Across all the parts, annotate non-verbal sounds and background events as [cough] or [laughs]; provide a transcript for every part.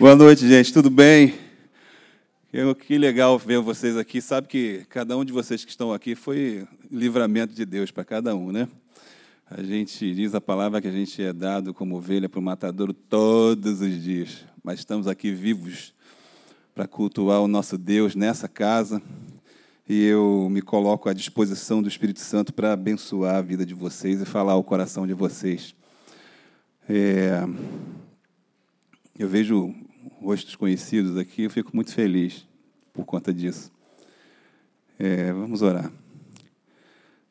Boa noite, gente. Tudo bem? Eu, que legal ver vocês aqui. Sabe que cada um de vocês que estão aqui foi livramento de Deus para cada um, né? A gente diz a palavra que a gente é dado como ovelha para o matadouro todos os dias, mas estamos aqui vivos para cultuar o nosso Deus nessa casa e eu me coloco à disposição do Espírito Santo para abençoar a vida de vocês e falar ao coração de vocês. É... Eu vejo rostos conhecidos aqui, eu fico muito feliz por conta disso. É, vamos orar.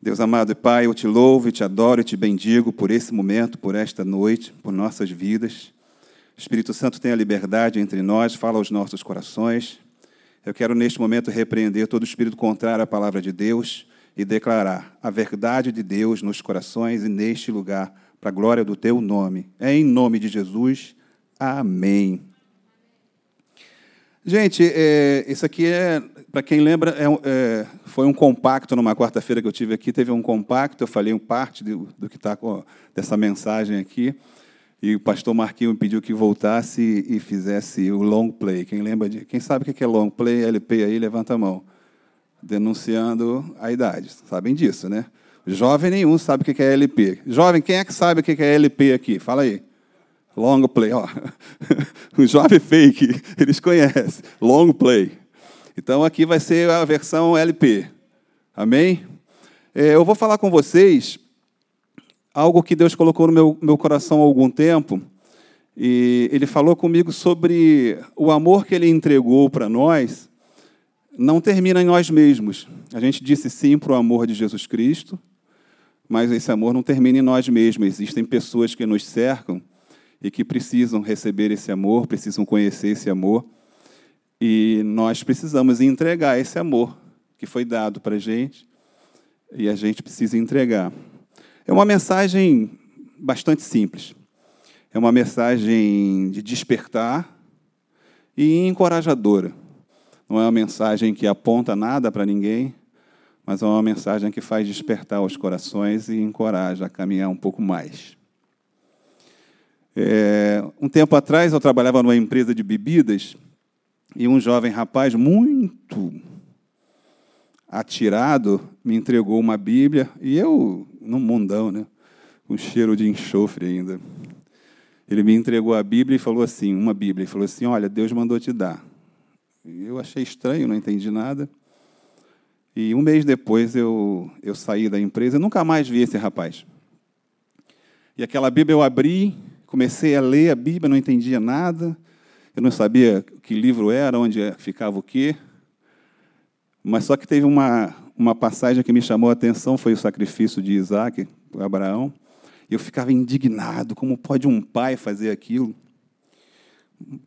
Deus amado e Pai, eu te louvo e te adoro e te bendigo por esse momento, por esta noite, por nossas vidas. Espírito Santo tem a liberdade entre nós, fala aos nossos corações. Eu quero neste momento repreender todo espírito contrário à palavra de Deus e declarar a verdade de Deus nos corações e neste lugar, para a glória do teu nome. É em nome de Jesus. Amém. Gente, é, isso aqui é, para quem lembra, é, é, foi um compacto numa quarta-feira que eu tive aqui. Teve um compacto, eu falei parte do, do que está dessa mensagem aqui. E o pastor Marquinhos me pediu que voltasse e, e fizesse o long play. Quem lembra de. Quem sabe o que é long play, LP aí, levanta a mão. Denunciando a idade. Sabem disso, né? Jovem nenhum sabe o que é LP. Jovem, quem é que sabe o que é LP aqui? Fala aí. Long play, ó. [laughs] o jovem fake, eles conhecem. Long play. Então aqui vai ser a versão LP. Amém? É, eu vou falar com vocês algo que Deus colocou no meu, meu coração há algum tempo. E ele falou comigo sobre o amor que ele entregou para nós. Não termina em nós mesmos. A gente disse sim para o amor de Jesus Cristo, mas esse amor não termina em nós mesmos. Existem pessoas que nos cercam e que precisam receber esse amor, precisam conhecer esse amor. E nós precisamos entregar esse amor que foi dado para a gente e a gente precisa entregar. É uma mensagem bastante simples. É uma mensagem de despertar e encorajadora. Não é uma mensagem que aponta nada para ninguém, mas é uma mensagem que faz despertar os corações e encoraja a caminhar um pouco mais. É, um tempo atrás eu trabalhava numa empresa de bebidas e um jovem rapaz muito atirado me entregou uma Bíblia e eu, num mundão, né, com cheiro de enxofre ainda. Ele me entregou a Bíblia e falou assim, uma Bíblia, e falou assim, olha, Deus mandou te dar. Eu achei estranho, não entendi nada. E um mês depois eu, eu saí da empresa, nunca mais vi esse rapaz. E aquela Bíblia eu abri, comecei a ler a Bíblia, não entendia nada, eu não sabia que livro era, onde ficava o quê. Mas só que teve uma, uma passagem que me chamou a atenção, foi o sacrifício de Isaac, por Abraão. Eu ficava indignado, como pode um pai fazer aquilo?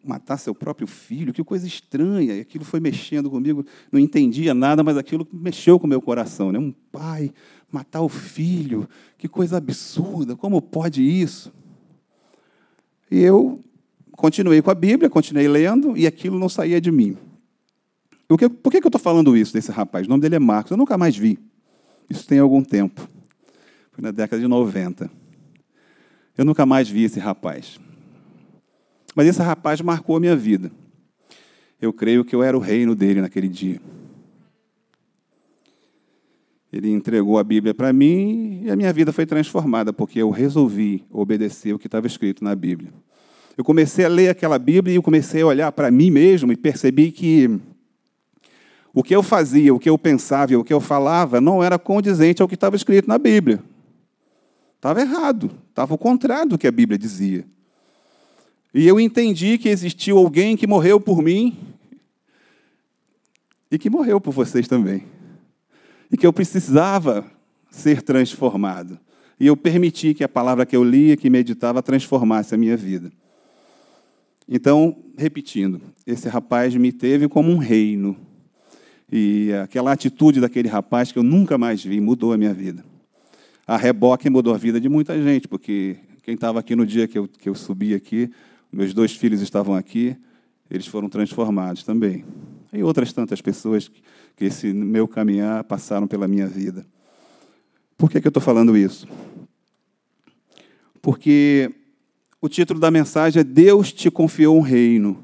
Matar seu próprio filho, que coisa estranha. E aquilo foi mexendo comigo, não entendia nada, mas aquilo mexeu com o meu coração. Né? Um pai matar o filho, que coisa absurda, como pode isso? E eu continuei com a Bíblia, continuei lendo, e aquilo não saía de mim. por que, que eu estou falando isso desse rapaz? O nome dele é Marcos, eu nunca mais vi. Isso tem algum tempo. Foi na década de 90. Eu nunca mais vi esse rapaz. Mas esse rapaz marcou a minha vida. Eu creio que eu era o reino dele naquele dia. Ele entregou a Bíblia para mim e a minha vida foi transformada, porque eu resolvi obedecer o que estava escrito na Bíblia. Eu comecei a ler aquela Bíblia e eu comecei a olhar para mim mesmo e percebi que o que eu fazia, o que eu pensava e o que eu falava não era condizente ao que estava escrito na Bíblia. Estava errado, estava o contrário do que a Bíblia dizia. E eu entendi que existiu alguém que morreu por mim e que morreu por vocês também e que eu precisava ser transformado. E eu permiti que a palavra que eu lia, que meditava, transformasse a minha vida. Então, repetindo, esse rapaz me teve como um reino. E aquela atitude daquele rapaz que eu nunca mais vi mudou a minha vida. A reboque mudou a vida de muita gente, porque quem estava aqui no dia que eu, que eu subi aqui, meus dois filhos estavam aqui, eles foram transformados também. E outras tantas pessoas que, esse meu caminhar passaram pela minha vida. Por que, que eu estou falando isso? Porque o título da mensagem é Deus te confiou um reino.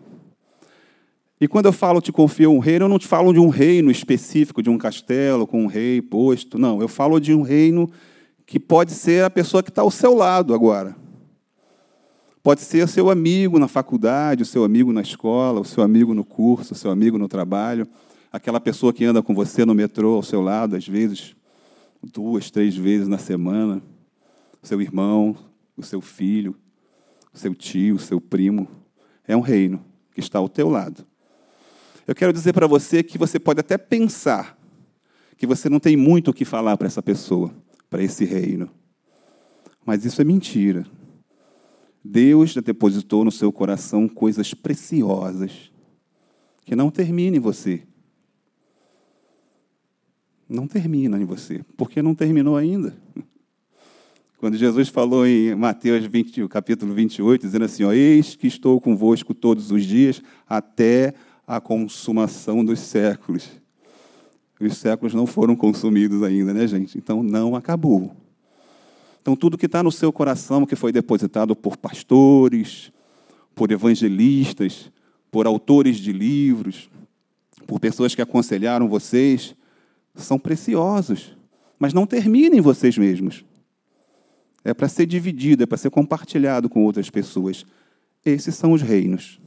E quando eu falo te confio um reino, eu não te falo de um reino específico, de um castelo com um rei posto. Não, eu falo de um reino que pode ser a pessoa que está ao seu lado agora. Pode ser seu amigo na faculdade, o seu amigo na escola, o seu amigo no curso, o seu amigo no trabalho, aquela pessoa que anda com você no metrô ao seu lado, às vezes duas, três vezes na semana, seu irmão, o seu filho, o seu tio, o seu primo. É um reino que está ao teu lado. Eu quero dizer para você que você pode até pensar que você não tem muito o que falar para essa pessoa, para esse reino. Mas isso é mentira. Deus já depositou no seu coração coisas preciosas que não terminam em você. Não termina em você, porque não terminou ainda. Quando Jesus falou em Mateus 20, capítulo 28, dizendo assim: ó, Eis que estou convosco todos os dias até a consumação dos séculos. Os séculos não foram consumidos ainda, né, gente? Então não acabou. Então, tudo que está no seu coração, que foi depositado por pastores, por evangelistas, por autores de livros, por pessoas que aconselharam vocês, são preciosos, mas não terminem vocês mesmos. É para ser dividido, é para ser compartilhado com outras pessoas. Esses são os reinos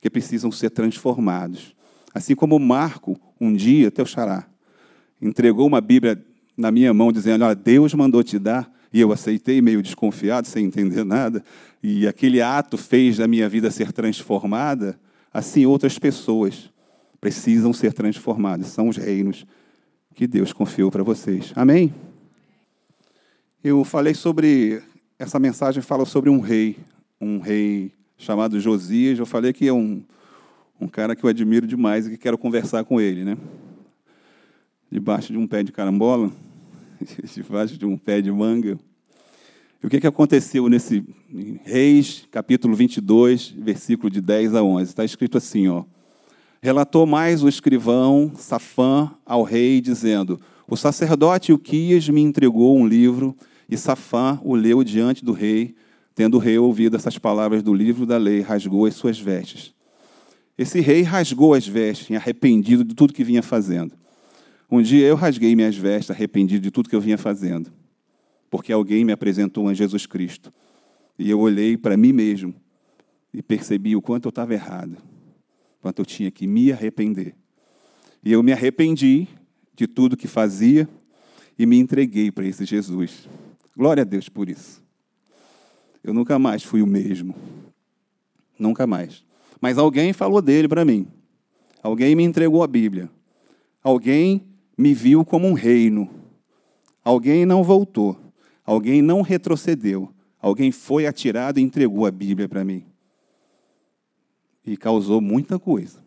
que precisam ser transformados. Assim como Marco, um dia, teu xará, entregou uma Bíblia na minha mão, dizendo: Olha, Deus mandou te dar. E eu aceitei, meio desconfiado, sem entender nada. E aquele ato fez a minha vida ser transformada. Assim, outras pessoas precisam ser transformadas. São os reinos que Deus confiou para vocês. Amém? Eu falei sobre. Essa mensagem fala sobre um rei, um rei chamado Josias. Eu falei que é um, um cara que eu admiro demais e que quero conversar com ele, né? debaixo de um pé de carambola, [laughs] debaixo de um pé de manga. E o que, que aconteceu nesse Reis, capítulo 22, versículo de 10 a 11? Está escrito assim, ó. Relatou mais o escrivão Safã ao rei, dizendo: O sacerdote Uquias me entregou um livro, e Safã o leu diante do rei. Tendo o rei ouvido essas palavras do livro da lei, rasgou as suas vestes. Esse rei rasgou as vestes, arrependido de tudo que vinha fazendo. Um dia eu rasguei minhas vestes, arrependido de tudo que eu vinha fazendo, porque alguém me apresentou a Jesus Cristo. E eu olhei para mim mesmo e percebi o quanto eu estava errado, quanto eu tinha que me arrepender. E eu me arrependi de tudo que fazia e me entreguei para esse Jesus. Glória a Deus por isso. Eu nunca mais fui o mesmo. Nunca mais. Mas alguém falou dele para mim. Alguém me entregou a Bíblia. Alguém me viu como um reino. Alguém não voltou, alguém não retrocedeu, alguém foi atirado e entregou a Bíblia para mim. E causou muita coisa.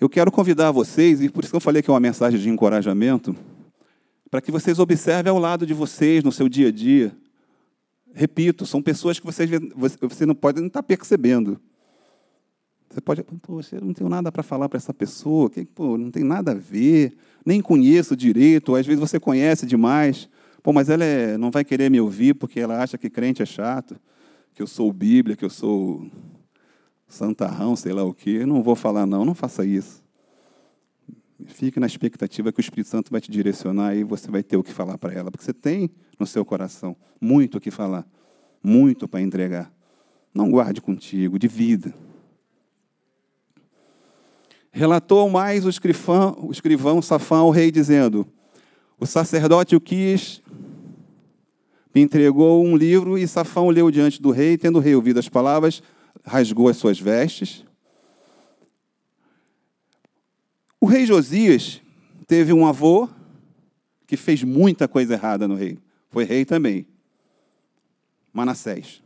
Eu quero convidar vocês, e por isso que eu falei que é uma mensagem de encorajamento, para que vocês observem ao lado de vocês, no seu dia a dia. Repito, são pessoas que vocês, você não pode estar percebendo. Você pode, pô, eu não tenho nada para falar para essa pessoa, que pô, não tem nada a ver, nem conheço direito, às vezes você conhece demais. Pô, mas ela é, não vai querer me ouvir porque ela acha que crente é chato, que eu sou Bíblia, que eu sou santarrão, sei lá o quê. Não vou falar, não, não faça isso. Fique na expectativa que o Espírito Santo vai te direcionar e você vai ter o que falar para ela, porque você tem no seu coração muito o que falar, muito para entregar. Não guarde contigo, divida. Relatou mais o escrivão, o escrivão Safã ao rei, dizendo: O sacerdote o quis, entregou um livro, e Safão leu diante do rei, tendo o rei ouvido as palavras, rasgou as suas vestes. O rei Josias teve um avô que fez muita coisa errada no rei. Foi rei também. Manassés.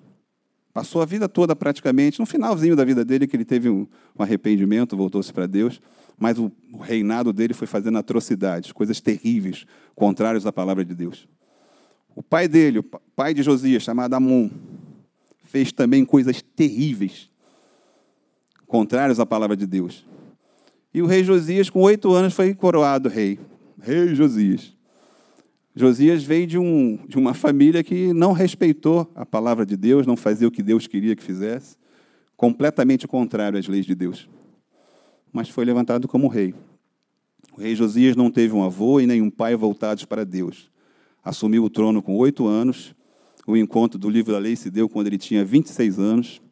Passou a vida toda praticamente, no finalzinho da vida dele, que ele teve um, arrependimento, voltou-se para Deus, mas o, o, reinado dele foi fazendo atrocidades, coisas terríveis, contrárias à palavra de Deus. O pai dele, o pai de Josias, chamado Amon, fez também coisas terríveis, contrárias à palavra de Deus. E o rei Josias, com oito anos, foi coroado rei. Rei Josias. Josias veio de, um, de uma família que não respeitou a palavra de Deus, não fazia o que Deus queria que fizesse, completamente contrário às leis de Deus. Mas foi levantado como rei. O rei Josias não teve um avô e nenhum pai voltados para Deus. Assumiu o trono com oito anos. O encontro do livro da lei se deu quando ele tinha 26 anos.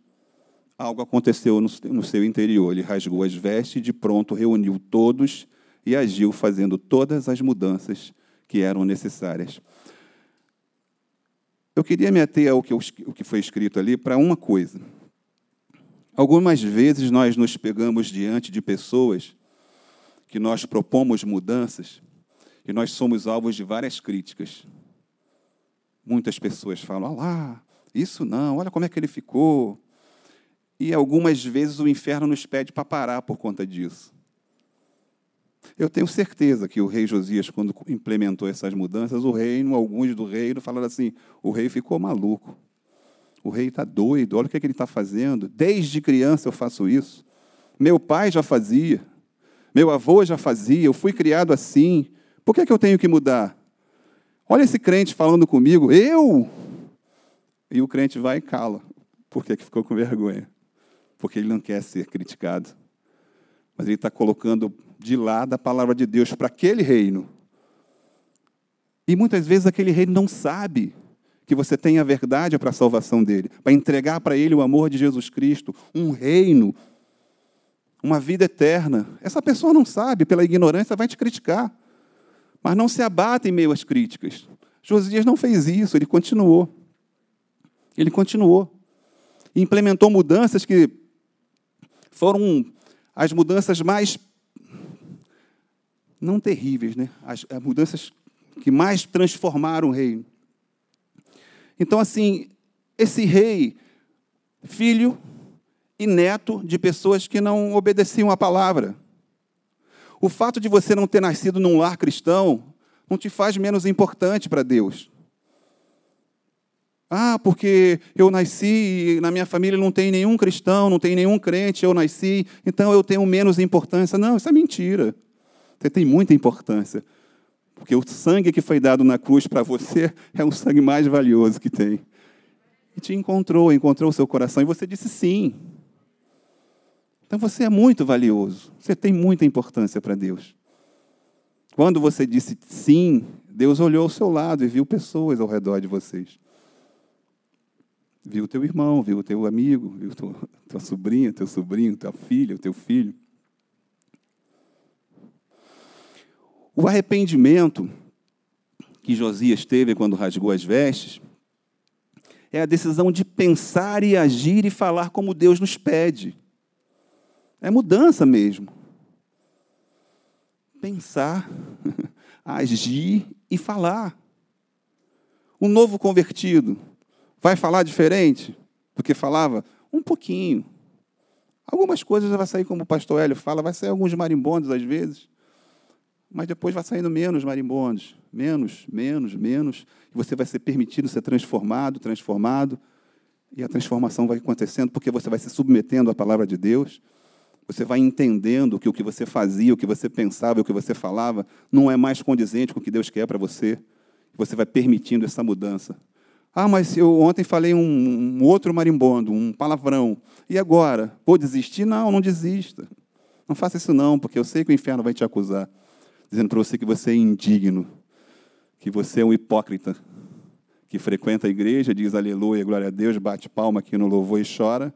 Algo aconteceu no seu interior. Ele rasgou as vestes e, de pronto, reuniu todos e agiu fazendo todas as mudanças que eram necessárias. Eu queria me ater ao que, o que foi escrito ali para uma coisa. Algumas vezes nós nos pegamos diante de pessoas que nós propomos mudanças e nós somos alvos de várias críticas. Muitas pessoas falam: ah lá, isso não, olha como é que ele ficou. E algumas vezes o inferno nos pede para parar por conta disso. Eu tenho certeza que o rei Josias, quando implementou essas mudanças, o reino, alguns do reino falaram assim: o rei ficou maluco. O rei está doido, olha o que, é que ele está fazendo. Desde criança eu faço isso. Meu pai já fazia. Meu avô já fazia. Eu fui criado assim. Por que, é que eu tenho que mudar? Olha esse crente falando comigo. Eu? E o crente vai e cala. Por que, que ficou com vergonha? Porque ele não quer ser criticado. Mas ele está colocando de lado a palavra de Deus para aquele reino. E muitas vezes aquele reino não sabe que você tem a verdade para a salvação dele, para entregar para ele o amor de Jesus Cristo, um reino, uma vida eterna. Essa pessoa não sabe, pela ignorância vai te criticar. Mas não se abata em meio às críticas. Josias não fez isso, ele continuou. Ele continuou. Implementou mudanças que foram as mudanças mais não terríveis, né? As, as mudanças que mais transformaram o reino. Então, assim, esse rei, filho e neto de pessoas que não obedeciam à palavra. O fato de você não ter nascido num lar cristão não te faz menos importante para Deus. Ah, porque eu nasci e na minha família não tem nenhum cristão, não tem nenhum crente, eu nasci, então eu tenho menos importância. Não, isso é mentira. Você tem muita importância. Porque o sangue que foi dado na cruz para você [laughs] é o sangue mais valioso que tem. E te encontrou, encontrou o seu coração e você disse sim. Então você é muito valioso. Você tem muita importância para Deus. Quando você disse sim, Deus olhou ao seu lado e viu pessoas ao redor de vocês. Viu teu irmão, viu teu amigo, viu tua, tua sobrinha, teu sobrinho, tua filha, teu filho. O arrependimento que Josias teve quando rasgou as vestes é a decisão de pensar e agir e falar como Deus nos pede. É mudança mesmo. Pensar, [laughs] agir e falar. O novo convertido vai falar diferente do que falava? Um pouquinho. Algumas coisas vai sair como o pastor Hélio fala, vai sair alguns marimbondos às vezes mas depois vai saindo menos marimbondos, menos, menos, menos, e você vai ser permitido ser transformado, transformado, e a transformação vai acontecendo porque você vai se submetendo à palavra de Deus, você vai entendendo que o que você fazia, o que você pensava, o que você falava, não é mais condizente com o que Deus quer para você, você vai permitindo essa mudança. Ah, mas eu ontem falei um, um outro marimbondo, um palavrão, e agora? Vou desistir? Não, não desista. Não faça isso não, porque eu sei que o inferno vai te acusar dizendo para você que você é indigno, que você é um hipócrita, que frequenta a igreja, diz aleluia, glória a Deus, bate palma aqui no louvor e chora,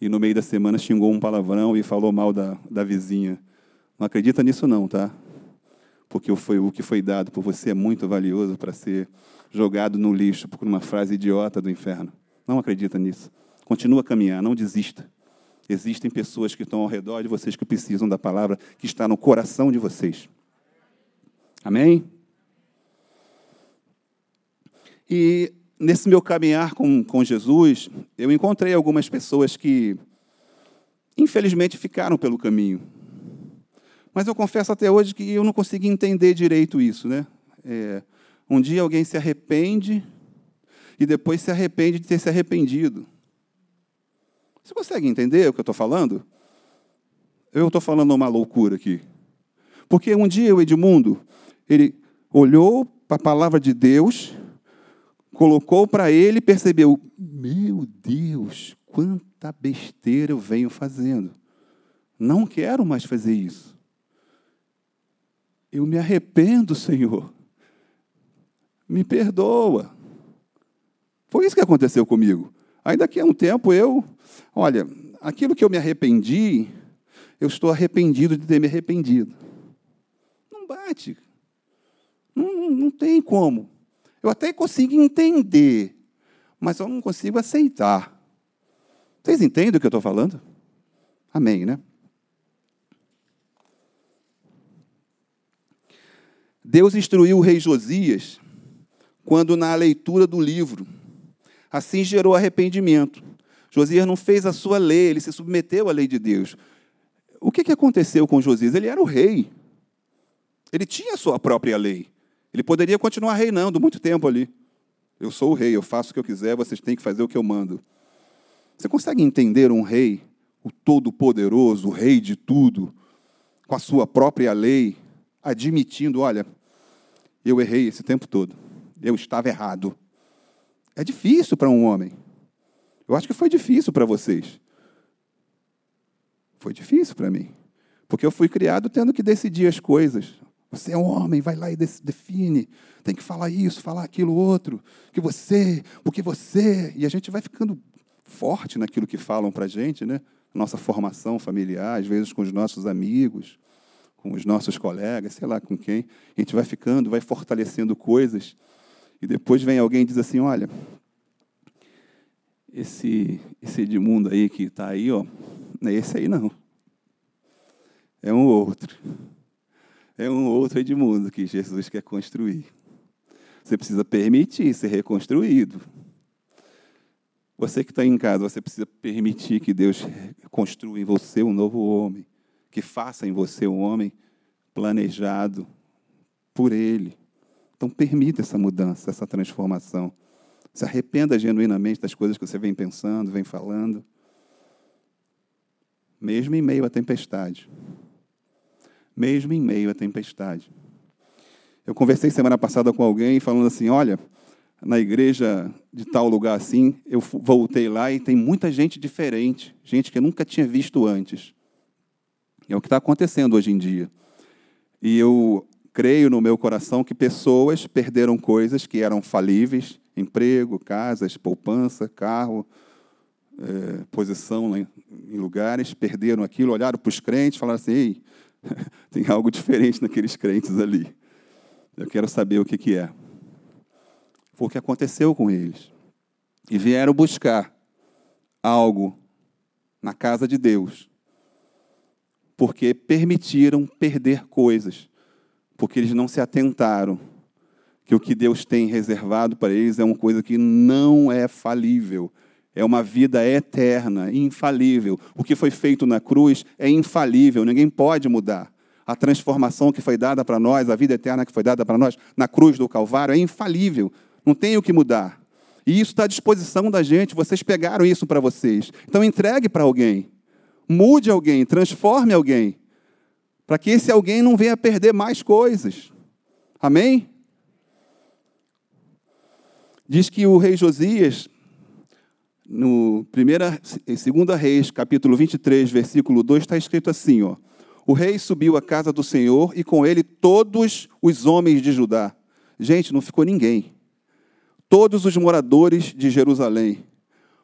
e no meio da semana xingou um palavrão e falou mal da, da vizinha. Não acredita nisso não, tá? Porque foi, o que foi dado por você é muito valioso para ser jogado no lixo por uma frase idiota do inferno. Não acredita nisso. Continua a caminhar, não desista. Existem pessoas que estão ao redor de vocês que precisam da palavra que está no coração de vocês. Amém? E nesse meu caminhar com, com Jesus, eu encontrei algumas pessoas que, infelizmente, ficaram pelo caminho. Mas eu confesso até hoje que eu não consegui entender direito isso. Né? É, um dia alguém se arrepende e depois se arrepende de ter se arrependido. Você consegue entender o que eu estou falando? Eu estou falando uma loucura aqui. Porque um dia o Edmundo, ele olhou para a palavra de Deus, colocou para ele e percebeu: meu Deus, quanta besteira eu venho fazendo. Não quero mais fazer isso. Eu me arrependo, Senhor. Me perdoa. Foi isso que aconteceu comigo. Aí daqui a um tempo eu, olha, aquilo que eu me arrependi, eu estou arrependido de ter me arrependido. Não bate. Não, não tem como. Eu até consigo entender, mas eu não consigo aceitar. Vocês entendem o que eu estou falando? Amém, né? Deus instruiu o rei Josias quando, na leitura do livro, assim gerou arrependimento. Josias não fez a sua lei, ele se submeteu à lei de Deus. O que, aconteceu com Josias? Ele era o rei. Ele tinha a sua própria lei. Ele poderia continuar reinando muito tempo ali. Eu sou o rei, eu faço o que eu quiser, vocês têm que fazer o que eu mando. Você consegue entender um rei, o todo-poderoso, o rei de tudo, com a sua própria lei, admitindo: olha, eu errei esse tempo todo, eu estava errado. É difícil para um homem. Eu acho que foi difícil para vocês. Foi difícil para mim. Porque eu fui criado tendo que decidir as coisas. Você é um homem, vai lá e define. Tem que falar isso, falar aquilo outro. Que você, porque você. E a gente vai ficando forte naquilo que falam para a gente, né? Nossa formação familiar, às vezes com os nossos amigos, com os nossos colegas, sei lá com quem. A gente vai ficando, vai fortalecendo coisas. E depois vem alguém e diz assim: olha, esse, esse Edmundo aí que está aí, ó, não é esse aí não. É um outro é um outro Edmundo que Jesus quer construir. Você precisa permitir ser reconstruído. Você que está em casa, você precisa permitir que Deus construa em você um novo homem, que faça em você um homem planejado por Ele. Então, permita essa mudança, essa transformação. Se arrependa genuinamente das coisas que você vem pensando, vem falando, mesmo em meio à tempestade mesmo em meio à tempestade. Eu conversei semana passada com alguém falando assim: olha, na igreja de tal lugar assim, eu voltei lá e tem muita gente diferente, gente que eu nunca tinha visto antes. É o que está acontecendo hoje em dia. E eu creio no meu coração que pessoas perderam coisas que eram falíveis emprego, casas, poupança, carro, é, posição em lugares, perderam aquilo, olharam para os crentes, falaram assim: Ei, [laughs] Tem algo diferente naqueles crentes ali. Eu quero saber o que, que é. Foi o que aconteceu com eles. E vieram buscar algo na casa de Deus, porque permitiram perder coisas, porque eles não se atentaram que o que Deus tem reservado para eles é uma coisa que não é falível, é uma vida eterna, infalível. O que foi feito na cruz é infalível, ninguém pode mudar. A transformação que foi dada para nós, a vida eterna que foi dada para nós na cruz do Calvário é infalível, não tem o que mudar. E isso está à disposição da gente, vocês pegaram isso para vocês. Então entregue para alguém, mude alguém, transforme alguém, para que esse alguém não venha perder mais coisas. Amém? Diz que o rei Josias no primeira, em 2 Reis, capítulo 23, versículo 2, está escrito assim: ó, O rei subiu à casa do Senhor e com ele todos os homens de Judá. Gente, não ficou ninguém. Todos os moradores de Jerusalém,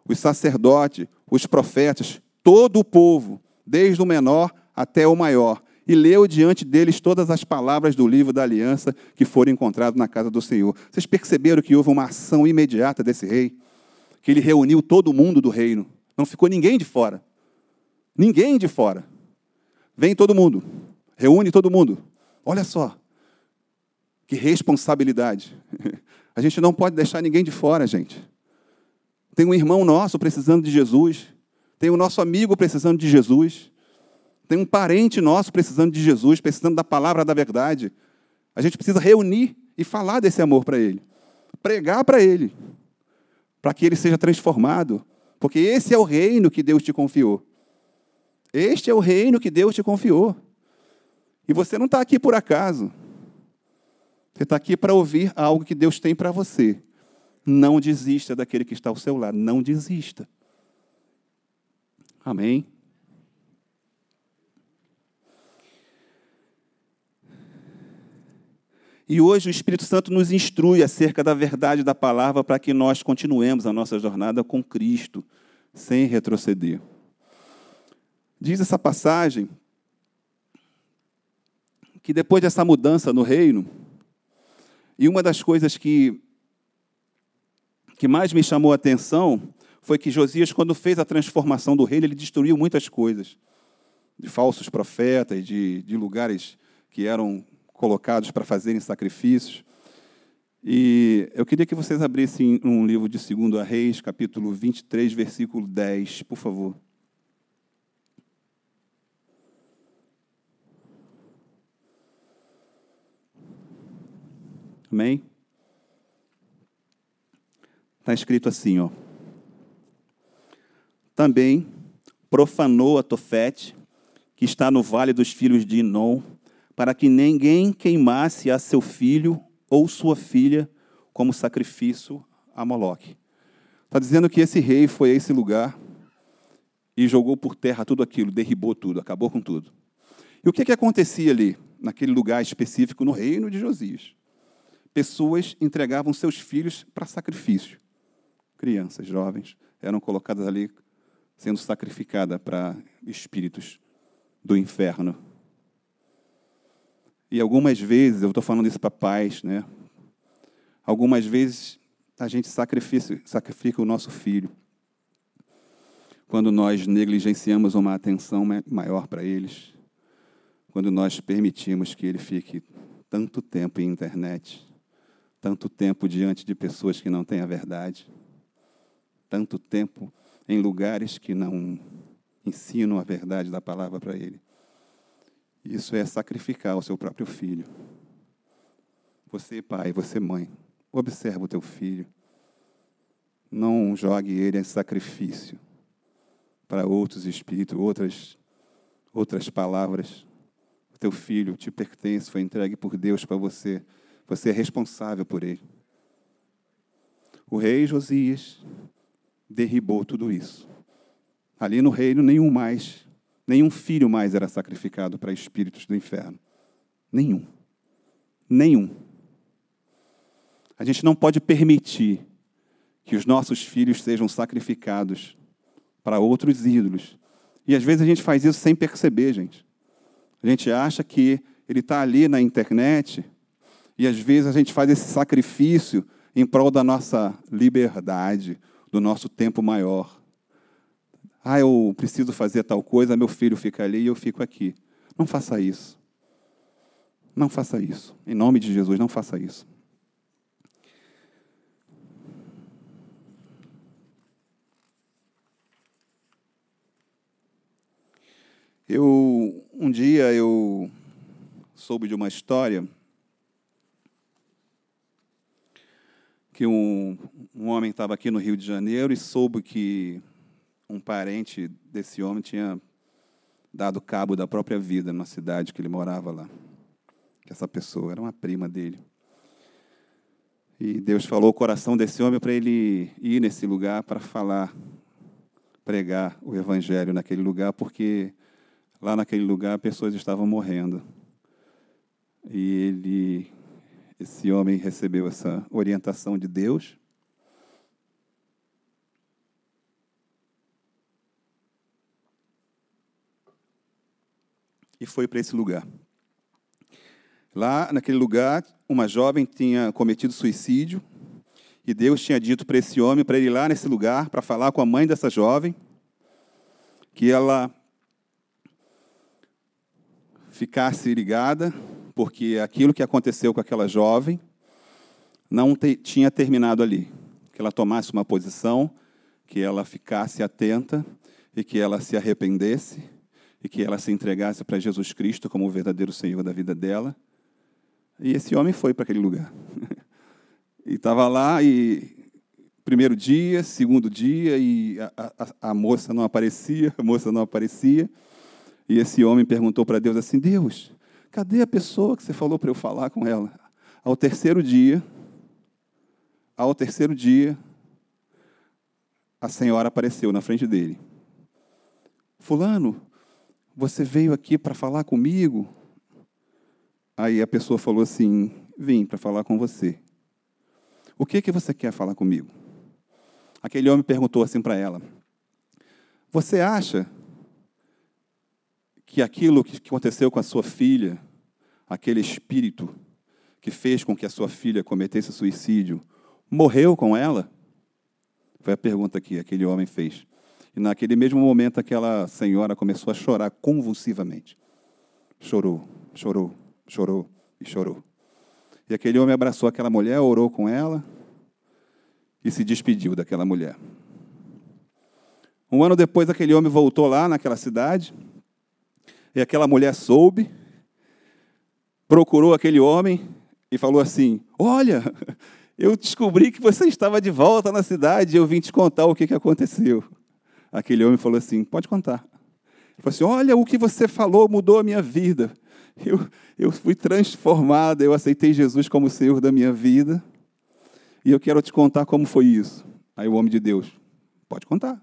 os sacerdotes, os profetas, todo o povo, desde o menor até o maior, e leu diante deles todas as palavras do livro da aliança que foram encontradas na casa do Senhor. Vocês perceberam que houve uma ação imediata desse rei? Que ele reuniu todo mundo do reino. Não ficou ninguém de fora. Ninguém de fora. Vem todo mundo. Reúne todo mundo. Olha só. Que responsabilidade. [laughs] A gente não pode deixar ninguém de fora, gente. Tem um irmão nosso precisando de Jesus. Tem o nosso amigo precisando de Jesus. Tem um parente nosso precisando de Jesus, precisando da palavra da verdade. A gente precisa reunir e falar desse amor para ele. Pregar para ele para que ele seja transformado, porque esse é o reino que Deus te confiou. Este é o reino que Deus te confiou. E você não está aqui por acaso. Você está aqui para ouvir algo que Deus tem para você. Não desista daquele que está ao seu lado. Não desista. Amém? E hoje o Espírito Santo nos instrui acerca da verdade da palavra para que nós continuemos a nossa jornada com Cristo, sem retroceder. Diz essa passagem que depois dessa mudança no reino, e uma das coisas que, que mais me chamou a atenção foi que Josias, quando fez a transformação do reino, ele destruiu muitas coisas, de falsos profetas, de, de lugares que eram colocados para fazerem sacrifícios. E eu queria que vocês abrissem um livro de 2 Reis, capítulo 23, versículo 10, por favor. Amém? Está escrito assim, ó. Também profanou a Tofete, que está no vale dos filhos de Inom, para que ninguém queimasse a seu filho ou sua filha como sacrifício a Moloque. Está dizendo que esse rei foi a esse lugar e jogou por terra tudo aquilo, derribou tudo, acabou com tudo. E o que, que acontecia ali, naquele lugar específico, no reino de Josias? Pessoas entregavam seus filhos para sacrifício. Crianças, jovens, eram colocadas ali sendo sacrificadas para espíritos do inferno. E algumas vezes, eu estou falando isso para pais, né? Algumas vezes a gente sacrifica, sacrifica o nosso filho quando nós negligenciamos uma atenção maior para eles, quando nós permitimos que ele fique tanto tempo em internet, tanto tempo diante de pessoas que não têm a verdade, tanto tempo em lugares que não ensinam a verdade da palavra para ele. Isso é sacrificar o seu próprio filho. Você, pai, você, mãe, observa o teu filho. Não jogue ele em sacrifício para outros espíritos, outras, outras palavras. O teu filho te pertence, foi entregue por Deus para você. Você é responsável por ele. O rei Josias derribou tudo isso. Ali no reino, nenhum mais Nenhum filho mais era sacrificado para espíritos do inferno. Nenhum. Nenhum. A gente não pode permitir que os nossos filhos sejam sacrificados para outros ídolos. E às vezes a gente faz isso sem perceber, gente. A gente acha que ele está ali na internet e às vezes a gente faz esse sacrifício em prol da nossa liberdade, do nosso tempo maior. Ah, eu preciso fazer tal coisa, meu filho fica ali e eu fico aqui. Não faça isso. Não faça isso. Em nome de Jesus, não faça isso. Eu um dia eu soube de uma história que um, um homem estava aqui no Rio de Janeiro e soube que um parente desse homem tinha dado cabo da própria vida na cidade que ele morava lá. Que essa pessoa era uma prima dele. E Deus falou o coração desse homem para ele ir nesse lugar para falar, pregar o evangelho naquele lugar, porque lá naquele lugar pessoas estavam morrendo. E ele esse homem recebeu essa orientação de Deus e foi para esse lugar. Lá, naquele lugar, uma jovem tinha cometido suicídio e Deus tinha dito para esse homem para ele ir lá nesse lugar para falar com a mãe dessa jovem que ela ficasse ligada, porque aquilo que aconteceu com aquela jovem não te, tinha terminado ali. Que ela tomasse uma posição, que ela ficasse atenta e que ela se arrependesse e que ela se entregasse para Jesus Cristo como o verdadeiro Senhor da vida dela. E esse homem foi para aquele lugar. [laughs] e estava lá e primeiro dia, segundo dia e a, a, a, moça não aparecia, a moça não aparecia. E esse homem perguntou para Deus assim: Deus, cadê a pessoa que você falou para eu falar com ela? Ao terceiro dia, ao terceiro dia, a senhora apareceu na frente dele Fulano, você veio aqui para falar comigo? Aí a pessoa falou assim: Vim para falar com você. O que que você quer falar comigo? Aquele homem perguntou assim para ela: Você acha que aquilo que aconteceu com a sua filha, aquele espírito que fez com que a sua filha cometesse suicídio, morreu com ela? Foi a pergunta que aquele homem fez. E naquele mesmo momento, aquela senhora começou a chorar convulsivamente. Chorou, chorou, chorou e chorou. E aquele homem abraçou aquela mulher, orou com ela e se despediu daquela mulher. Um ano depois, aquele homem voltou lá naquela cidade e aquela mulher soube, procurou aquele homem e falou assim: Olha, [laughs] eu descobri que você estava de volta na cidade e eu vim te contar o que aconteceu. Aquele homem falou assim: Pode contar. Ele falou assim: Olha, o que você falou mudou a minha vida. Eu, eu fui transformada, eu aceitei Jesus como Senhor da minha vida. E eu quero te contar como foi isso. Aí o homem de Deus, pode contar.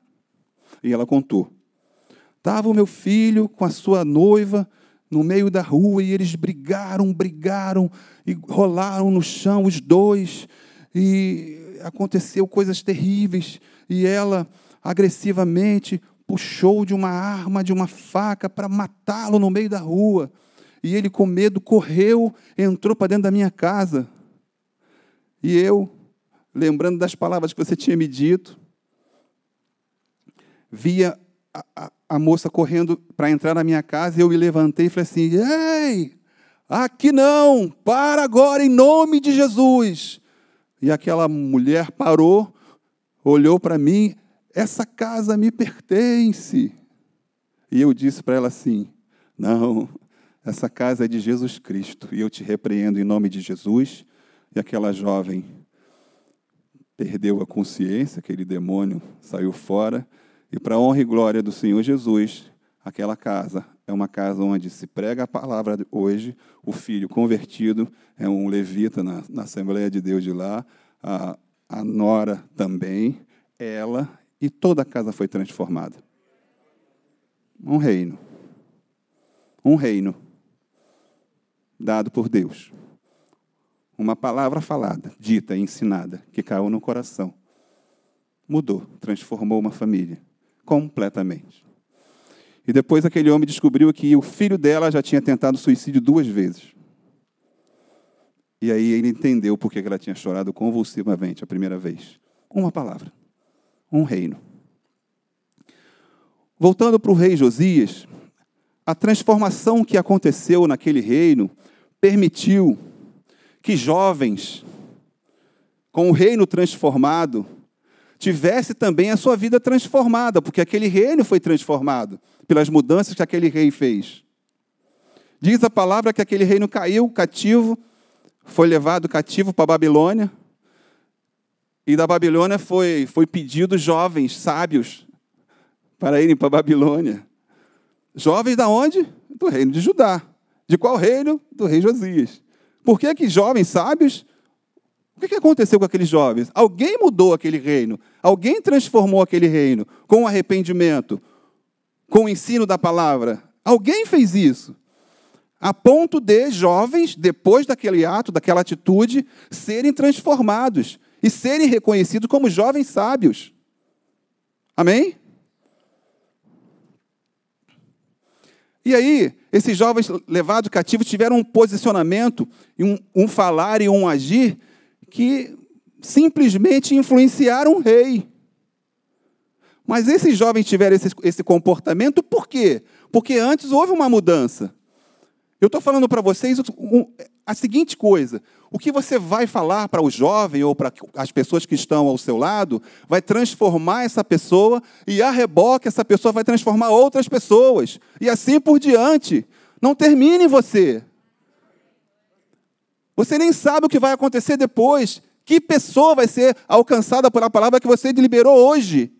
E ela contou. Estava o meu filho com a sua noiva no meio da rua e eles brigaram, brigaram e rolaram no chão os dois. E aconteceu coisas terríveis. E ela agressivamente puxou de uma arma, de uma faca, para matá-lo no meio da rua. E ele, com medo, correu, entrou para dentro da minha casa. E eu, lembrando das palavras que você tinha me dito, via a, a, a moça correndo para entrar na minha casa, e eu me levantei e falei assim: Ei, aqui não, para agora em nome de Jesus. E aquela mulher parou, olhou para mim, essa casa me pertence. E eu disse para ela assim: Não, essa casa é de Jesus Cristo e eu te repreendo em nome de Jesus. E aquela jovem perdeu a consciência, aquele demônio saiu fora. E para a honra e glória do Senhor Jesus, aquela casa é uma casa onde se prega a palavra hoje. O filho convertido é um levita na, na Assembleia de Deus de lá. A, a nora também. Ela e toda a casa foi transformada. Um reino. Um reino dado por Deus. Uma palavra falada, dita, ensinada, que caiu no coração. Mudou, transformou uma família completamente. E depois aquele homem descobriu que o filho dela já tinha tentado suicídio duas vezes. E aí ele entendeu por que ela tinha chorado convulsivamente a primeira vez. Uma palavra um reino. Voltando para o rei Josias, a transformação que aconteceu naquele reino permitiu que jovens, com o reino transformado, tivesse também a sua vida transformada, porque aquele reino foi transformado pelas mudanças que aquele rei fez. Diz a palavra que aquele reino caiu cativo, foi levado cativo para a Babilônia, e da Babilônia foi, foi pedido jovens sábios para irem para a Babilônia. Jovens da onde? Do reino de Judá. De qual reino? Do rei Josias. Por que, que jovens sábios? O que, que aconteceu com aqueles jovens? Alguém mudou aquele reino. Alguém transformou aquele reino com arrependimento, com o ensino da palavra. Alguém fez isso. A ponto de jovens, depois daquele ato, daquela atitude, serem transformados e serem reconhecidos como jovens sábios. Amém? E aí, esses jovens levados cativos tiveram um posicionamento, um, um falar e um agir que simplesmente influenciaram o rei. Mas esses jovens tiveram esse, esse comportamento por quê? Porque antes houve uma mudança. Eu estou falando para vocês a seguinte coisa: o que você vai falar para o jovem ou para as pessoas que estão ao seu lado vai transformar essa pessoa e a reboque essa pessoa vai transformar outras pessoas e assim por diante. Não termine você. Você nem sabe o que vai acontecer depois. Que pessoa vai ser alcançada pela palavra que você liberou hoje?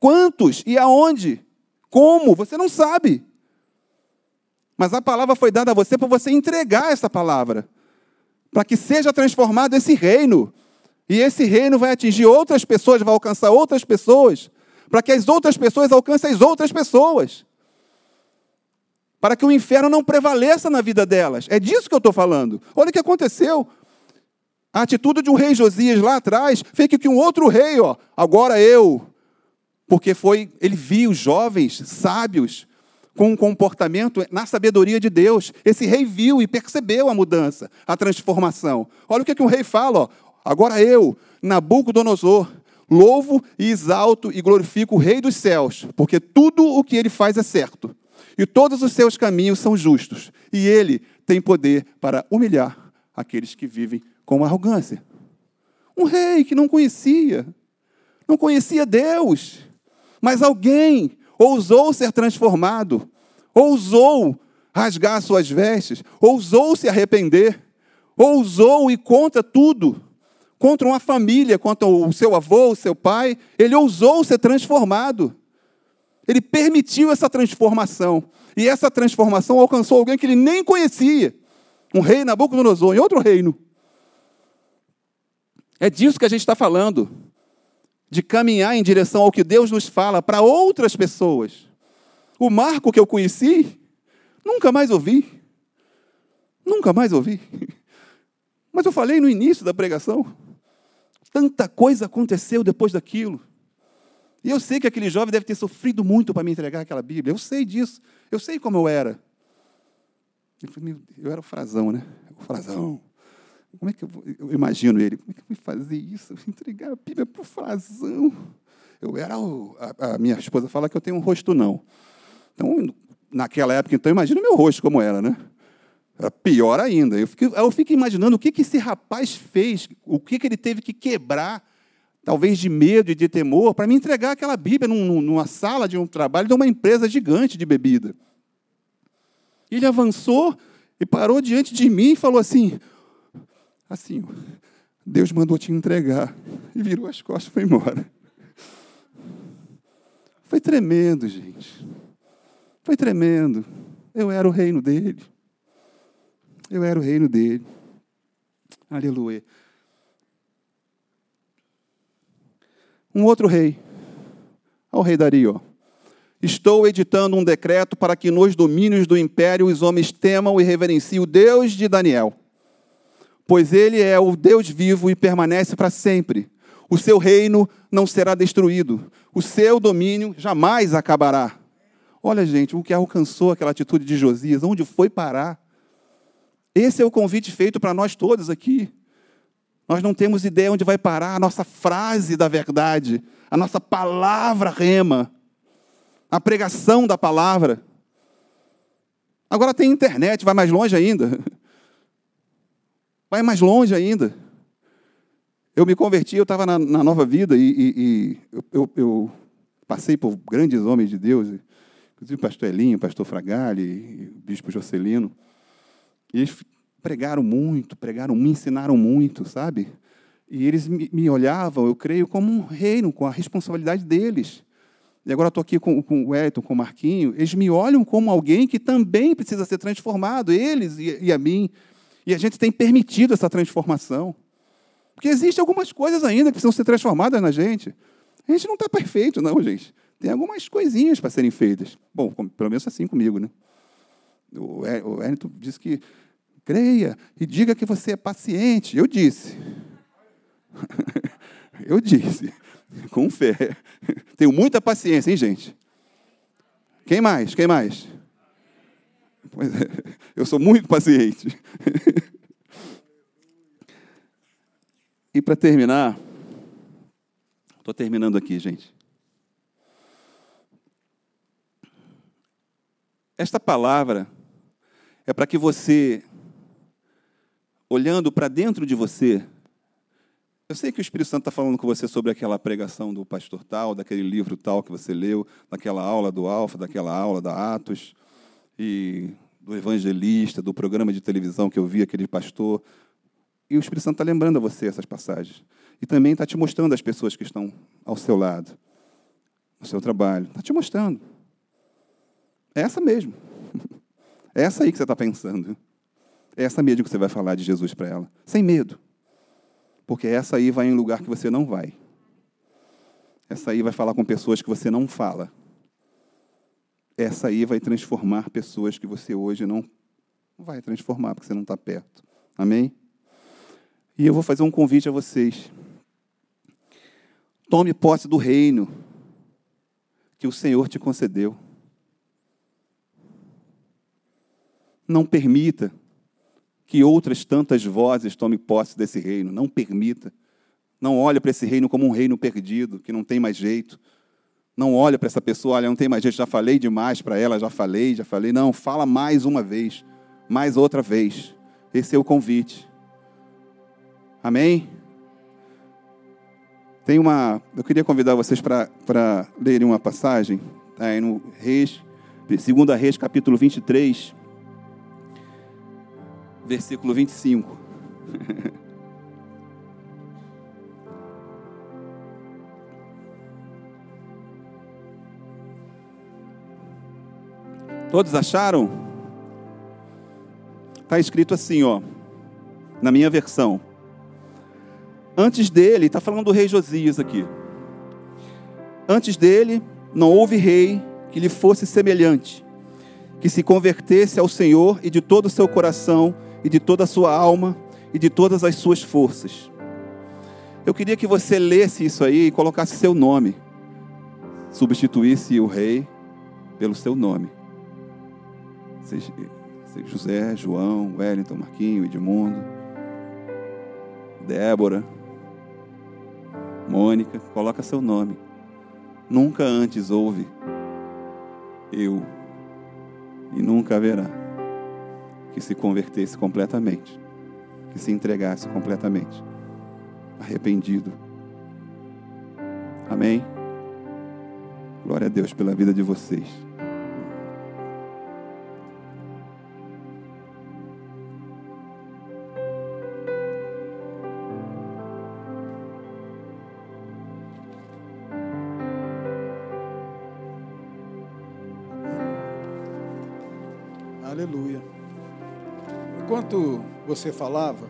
Quantos e aonde? Como? Você não sabe. Mas a palavra foi dada a você para você entregar essa palavra, para que seja transformado esse reino. E esse reino vai atingir outras pessoas, vai alcançar outras pessoas, para que as outras pessoas alcancem as outras pessoas. para que o inferno não prevaleça na vida delas. É disso que eu estou falando. Olha o que aconteceu. A atitude de um rei Josias lá atrás fez que um outro rei, ó, agora eu, porque foi, ele viu jovens sábios com um comportamento na sabedoria de Deus. Esse rei viu e percebeu a mudança, a transformação. Olha o que, que um rei fala, ó, agora eu, Nabucodonosor, louvo e exalto e glorifico o rei dos céus, porque tudo o que ele faz é certo, e todos os seus caminhos são justos, e ele tem poder para humilhar aqueles que vivem com arrogância. Um rei que não conhecia, não conhecia Deus, mas alguém ousou ser transformado, ousou rasgar suas vestes, ousou se arrepender, ousou ir contra tudo, contra uma família, contra o seu avô, o seu pai, ele ousou ser transformado. Ele permitiu essa transformação. E essa transformação alcançou alguém que ele nem conhecia. Um rei Nabucodonosor, em outro reino. É disso que a gente está falando. De caminhar em direção ao que Deus nos fala para outras pessoas. O Marco que eu conheci, nunca mais ouvi. Nunca mais ouvi. [laughs] Mas eu falei no início da pregação. Tanta coisa aconteceu depois daquilo. E eu sei que aquele jovem deve ter sofrido muito para me entregar aquela Bíblia. Eu sei disso. Eu sei como eu era. Eu era o frasão, né? O frasão. Como é que eu, vou, eu imagino ele? Como é que eu vou fazer isso? Entregar a Bíblia para o frasão. Eu era o, a, a, minha esposa fala que eu tenho um rosto não. Então, naquela época, então, imagina o meu rosto como era, né? Era pior ainda. Eu fico, eu fico imaginando o que, que esse rapaz fez, o que, que ele teve que quebrar, talvez de medo e de temor, para me entregar aquela Bíblia num, numa sala de um trabalho de uma empresa gigante de bebida. Ele avançou e parou diante de mim e falou assim: assim, Deus mandou te entregar. E virou as costas e foi embora. Foi tremendo, gente. Foi tremendo. Eu era o reino dele. Eu era o reino dele. Aleluia. Um outro rei. O rei Dario. Estou editando um decreto para que nos domínios do império os homens temam e reverenciem o Deus de Daniel pois ele é o Deus vivo e permanece para sempre. O seu reino não será destruído, o seu domínio jamais acabará. Olha, gente, o que alcançou aquela atitude de Josias, onde foi parar? Esse é o convite feito para nós todos aqui. Nós não temos ideia onde vai parar a nossa frase da verdade, a nossa palavra rema, a pregação da palavra. Agora tem internet, vai mais longe ainda. [laughs] Vai mais longe ainda. Eu me converti, eu estava na, na, nova vida e, e, e eu, eu, passei por grandes homens de Deus, inclusive o pastor Elinho, o pastor Fragali, o bispo Jocelino. E eles pregaram muito, pregaram, me ensinaram muito, sabe? E eles me, me olhavam, eu creio, como um reino, com a responsabilidade deles. E agora estou aqui com, com o Elton, com o Marquinho, eles me olham como alguém que também precisa ser transformado, eles e, e a mim. E a gente tem permitido essa transformação. Porque existem algumas coisas ainda que precisam ser transformadas na gente. A gente não está perfeito, não, gente. Tem algumas coisinhas para serem feitas. Bom, pelo menos assim comigo, né? O Wellington disse que creia e diga que você é paciente. Eu disse. [laughs] Eu disse. Com fé. Tenho muita paciência, hein, gente? Quem mais? Quem mais? [laughs] Eu sou muito paciente. e para terminar, estou terminando aqui, gente. Esta palavra é para que você, olhando para dentro de você, eu sei que o Espírito Santo está falando com você sobre aquela pregação do pastor tal, daquele livro tal que você leu, daquela aula do Alfa, daquela aula da Atos, e do evangelista, do programa de televisão que eu vi, aquele pastor. E o Espírito Santo está lembrando a você essas passagens. E também está te mostrando as pessoas que estão ao seu lado, no seu trabalho. Está te mostrando. É essa mesmo. [laughs] É essa aí que você está pensando. É essa mesmo que você vai falar de Jesus para ela. Sem medo. Porque essa aí vai em lugar que você não vai. Essa aí vai falar com pessoas que você não fala. Essa aí vai transformar pessoas que você hoje não vai transformar, porque você não está perto. Amém? E eu vou fazer um convite a vocês. Tome posse do reino que o Senhor te concedeu. Não permita que outras tantas vozes tomem posse desse reino. Não permita. Não olhe para esse reino como um reino perdido, que não tem mais jeito. Não olhe para essa pessoa, olha, não tem mais jeito, já falei demais para ela, já falei, já falei. Não, fala mais uma vez, mais outra vez. Esse é o convite. Amém? Tem uma. Eu queria convidar vocês para lerem uma passagem, tá aí no Reis, 2 Reis, capítulo 23, versículo 25. [laughs] Todos acharam? Está escrito assim, ó, na minha versão. Antes dele, está falando do rei Josias aqui. Antes dele, não houve rei que lhe fosse semelhante, que se convertesse ao Senhor e de todo o seu coração, e de toda a sua alma, e de todas as suas forças. Eu queria que você lesse isso aí e colocasse seu nome, substituísse o rei pelo seu nome. Seja José, João, Wellington, Marquinho, Edmundo, Débora, Mônica, coloca seu nome. Nunca antes houve eu e nunca haverá que se convertesse completamente, que se entregasse completamente, arrependido. Amém? Glória a Deus pela vida de vocês. Você falava,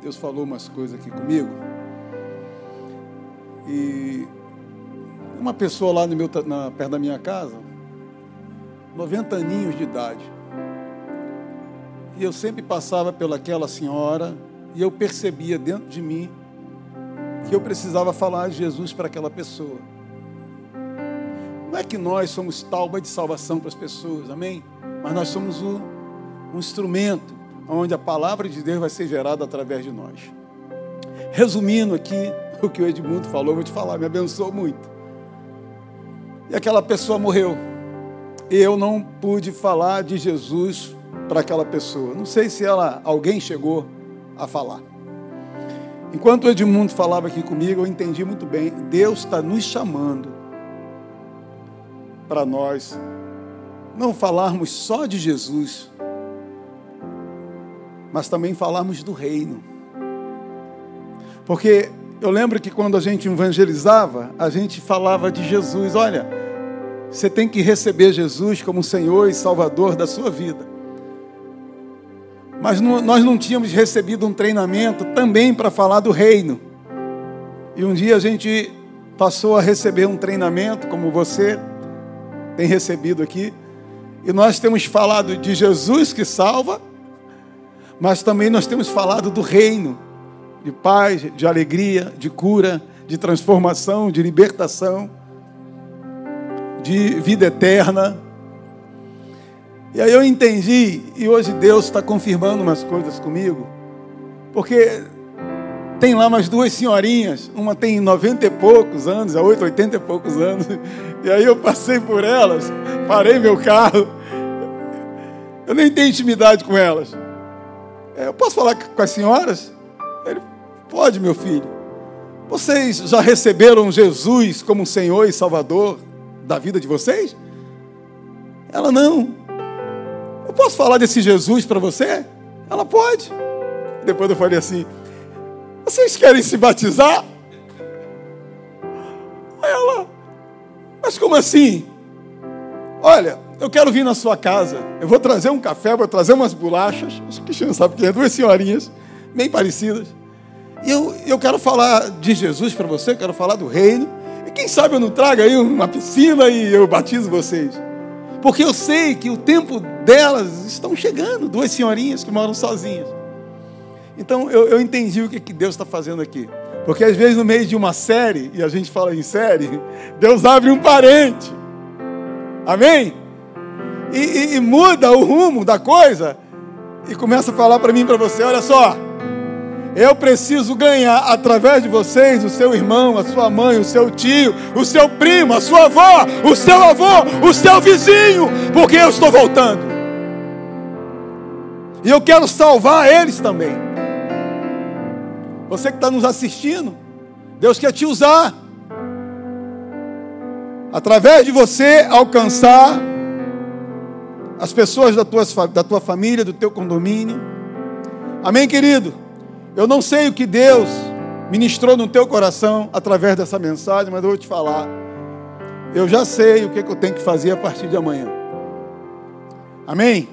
Deus falou umas coisas aqui comigo. E uma pessoa lá no meu, na, perto da minha casa, 90 aninhos de idade. E eu sempre passava pelaquela senhora e eu percebia dentro de mim que eu precisava falar de Jesus para aquela pessoa. Não é que nós somos talba de salvação para as pessoas, amém? Mas nós somos o um instrumento onde a palavra de Deus vai ser gerada através de nós. Resumindo aqui [laughs] o que o Edmundo falou, vou te falar, me abençoou muito. E aquela pessoa morreu. E eu não pude falar de Jesus para aquela pessoa. Não sei se ela, alguém chegou a falar. Enquanto o Edmundo falava aqui comigo, eu entendi muito bem. Deus está nos chamando para nós não falarmos só de Jesus, mas também falarmos do reino. Porque eu lembro que quando a gente evangelizava, a gente falava de Jesus. Olha, você tem que receber Jesus como Senhor e Salvador da sua vida. Mas não, nós não tínhamos recebido um treinamento também para falar do reino. E um dia a gente passou a receber um treinamento, como você tem recebido aqui. E nós temos falado de Jesus que salva mas também nós temos falado do reino, de paz, de alegria, de cura, de transformação, de libertação, de vida eterna. E aí eu entendi, e hoje Deus está confirmando umas coisas comigo, porque tem lá umas duas senhorinhas, uma tem noventa e poucos anos, a outra oitenta e poucos anos, [laughs] e aí eu passei por elas, parei meu carro, eu nem tenho intimidade com elas. É, eu posso falar com as senhoras? Ele, pode, meu filho. Vocês já receberam Jesus como Senhor e Salvador da vida de vocês? Ela não. Eu posso falar desse Jesus para você? Ela pode. Depois eu falei assim: Vocês querem se batizar? Ela, mas como assim? Olha, eu quero vir na sua casa. Eu vou trazer um café, vou trazer umas bolachas. Acho que não sabe quem é, duas senhorinhas, bem parecidas. E eu, eu quero falar de Jesus para você, quero falar do reino. E quem sabe eu não trago aí uma piscina e eu batizo vocês. Porque eu sei que o tempo delas estão chegando, duas senhorinhas que moram sozinhas. Então eu, eu entendi o que, que Deus está fazendo aqui. Porque às vezes no meio de uma série, e a gente fala em série, [laughs] Deus abre um parente. Amém? E, e, e muda o rumo da coisa e começa a falar para mim para você: olha só, eu preciso ganhar através de vocês o seu irmão, a sua mãe, o seu tio, o seu primo, a sua avó, o seu avô, o seu vizinho, porque eu estou voltando. E eu quero salvar eles também. Você que está nos assistindo, Deus quer te usar. Através de você alcançar as pessoas da tua, da tua família, do teu condomínio. Amém, querido? Eu não sei o que Deus ministrou no teu coração através dessa mensagem, mas eu vou te falar. Eu já sei o que eu tenho que fazer a partir de amanhã. Amém?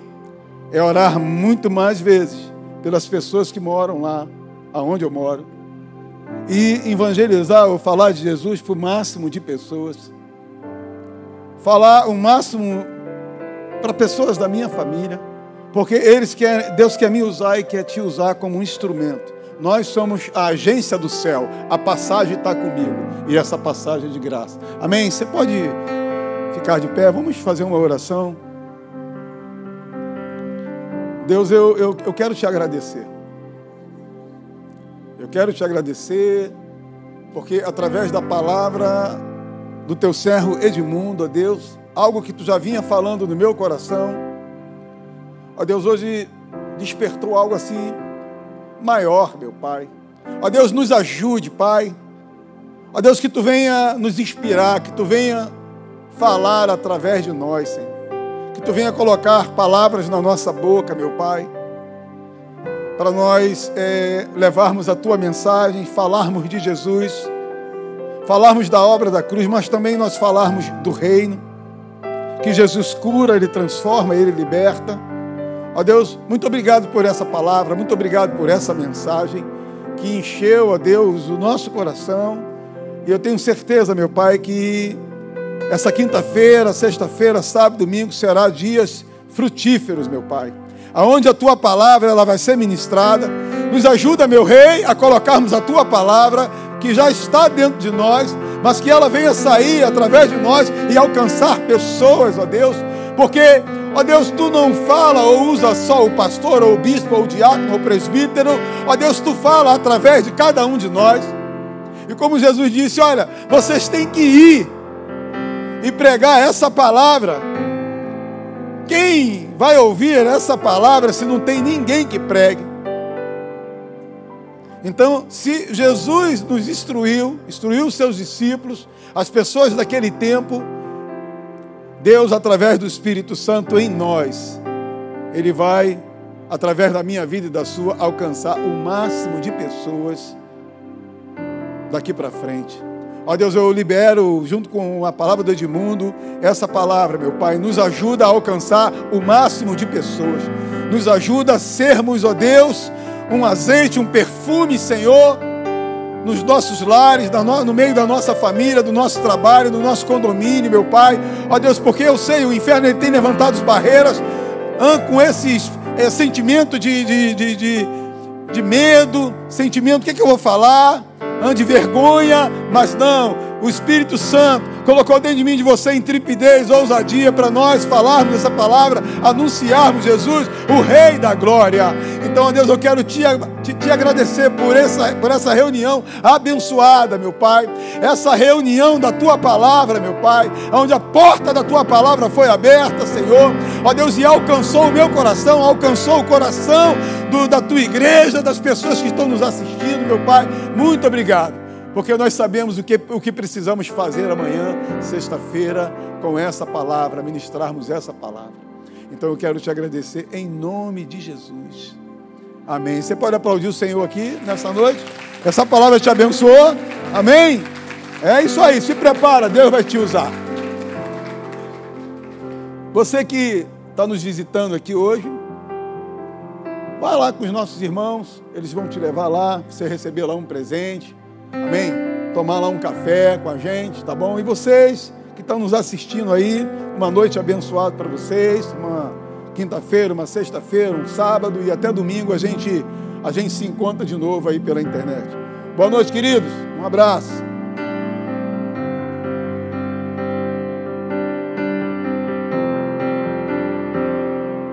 É orar muito mais vezes pelas pessoas que moram lá, aonde eu moro, e evangelizar ou falar de Jesus para o máximo de pessoas. Falar o máximo para pessoas da minha família, porque eles querem, Deus quer me usar e quer te usar como um instrumento. Nós somos a agência do céu, a passagem está comigo e essa passagem é de graça. Amém? Você pode ficar de pé, vamos fazer uma oração. Deus, eu, eu, eu quero te agradecer. Eu quero te agradecer, porque através da palavra do teu servo Edmundo, ó Deus, algo que tu já vinha falando no meu coração. Ó Deus, hoje despertou algo assim maior, meu Pai. Ó Deus, nos ajude, Pai. Ó Deus, que tu venha nos inspirar, que tu venha falar através de nós, Senhor. Que tu venha colocar palavras na nossa boca, meu Pai, para nós é, levarmos a tua mensagem, falarmos de Jesus, falarmos da obra da cruz, mas também nós falarmos do reino que Jesus cura, Ele transforma, Ele liberta. Ó Deus, muito obrigado por essa palavra, muito obrigado por essa mensagem que encheu, ó Deus, o nosso coração. E eu tenho certeza, meu Pai, que essa quinta-feira, sexta-feira, sábado, domingo será dias frutíferos, meu Pai. Aonde a tua palavra ela vai ser ministrada. Nos ajuda, meu rei, a colocarmos a tua palavra que já está dentro de nós mas que ela venha sair através de nós e alcançar pessoas, ó Deus, porque, ó Deus, tu não fala ou usa só o pastor, ou o bispo, ou o diácono, ou o presbítero, ó Deus, tu fala através de cada um de nós. E como Jesus disse, olha, vocês têm que ir e pregar essa palavra. Quem vai ouvir essa palavra se não tem ninguém que pregue? Então, se Jesus nos instruiu, instruiu os seus discípulos, as pessoas daquele tempo, Deus, através do Espírito Santo em nós, Ele vai, através da minha vida e da sua, alcançar o máximo de pessoas daqui para frente. Ó Deus, eu libero, junto com a palavra do Edmundo, essa palavra, meu Pai, nos ajuda a alcançar o máximo de pessoas. Nos ajuda a sermos, ó Deus, um azeite, um perfume, Senhor, nos nossos lares, no meio da nossa família, do nosso trabalho, do nosso condomínio, meu Pai. Ó Deus, porque eu sei, o inferno ele tem levantado as barreiras com esse é, sentimento de, de, de, de, de medo, sentimento, o que, é que eu vou falar? de vergonha, mas não, o Espírito Santo colocou dentro de mim de você intrepidez, ousadia para nós falarmos essa palavra, anunciarmos Jesus, o Rei da Glória. Então, Deus, eu quero te, te, te, agradecer por essa, por essa reunião abençoada, meu Pai. Essa reunião da tua palavra, meu Pai, onde a porta da tua palavra foi aberta, Senhor. Ó Deus, e alcançou o meu coração, alcançou o coração do, da tua igreja, das pessoas que estão nos assistindo, meu Pai. Muito obrigado porque nós sabemos o que, o que precisamos fazer amanhã, sexta-feira, com essa palavra, ministrarmos essa palavra. Então eu quero te agradecer em nome de Jesus. Amém. Você pode aplaudir o Senhor aqui nessa noite? Essa palavra te abençoou? Amém? É isso aí, se prepara, Deus vai te usar. Você que está nos visitando aqui hoje, vai lá com os nossos irmãos, eles vão te levar lá, você receber lá um presente. Amém? Tomar lá um café com a gente, tá bom? E vocês que estão nos assistindo aí. Uma noite abençoada para vocês. Uma quinta-feira, uma sexta-feira, um sábado e até domingo a gente, a gente se encontra de novo aí pela internet. Boa noite, queridos. Um abraço.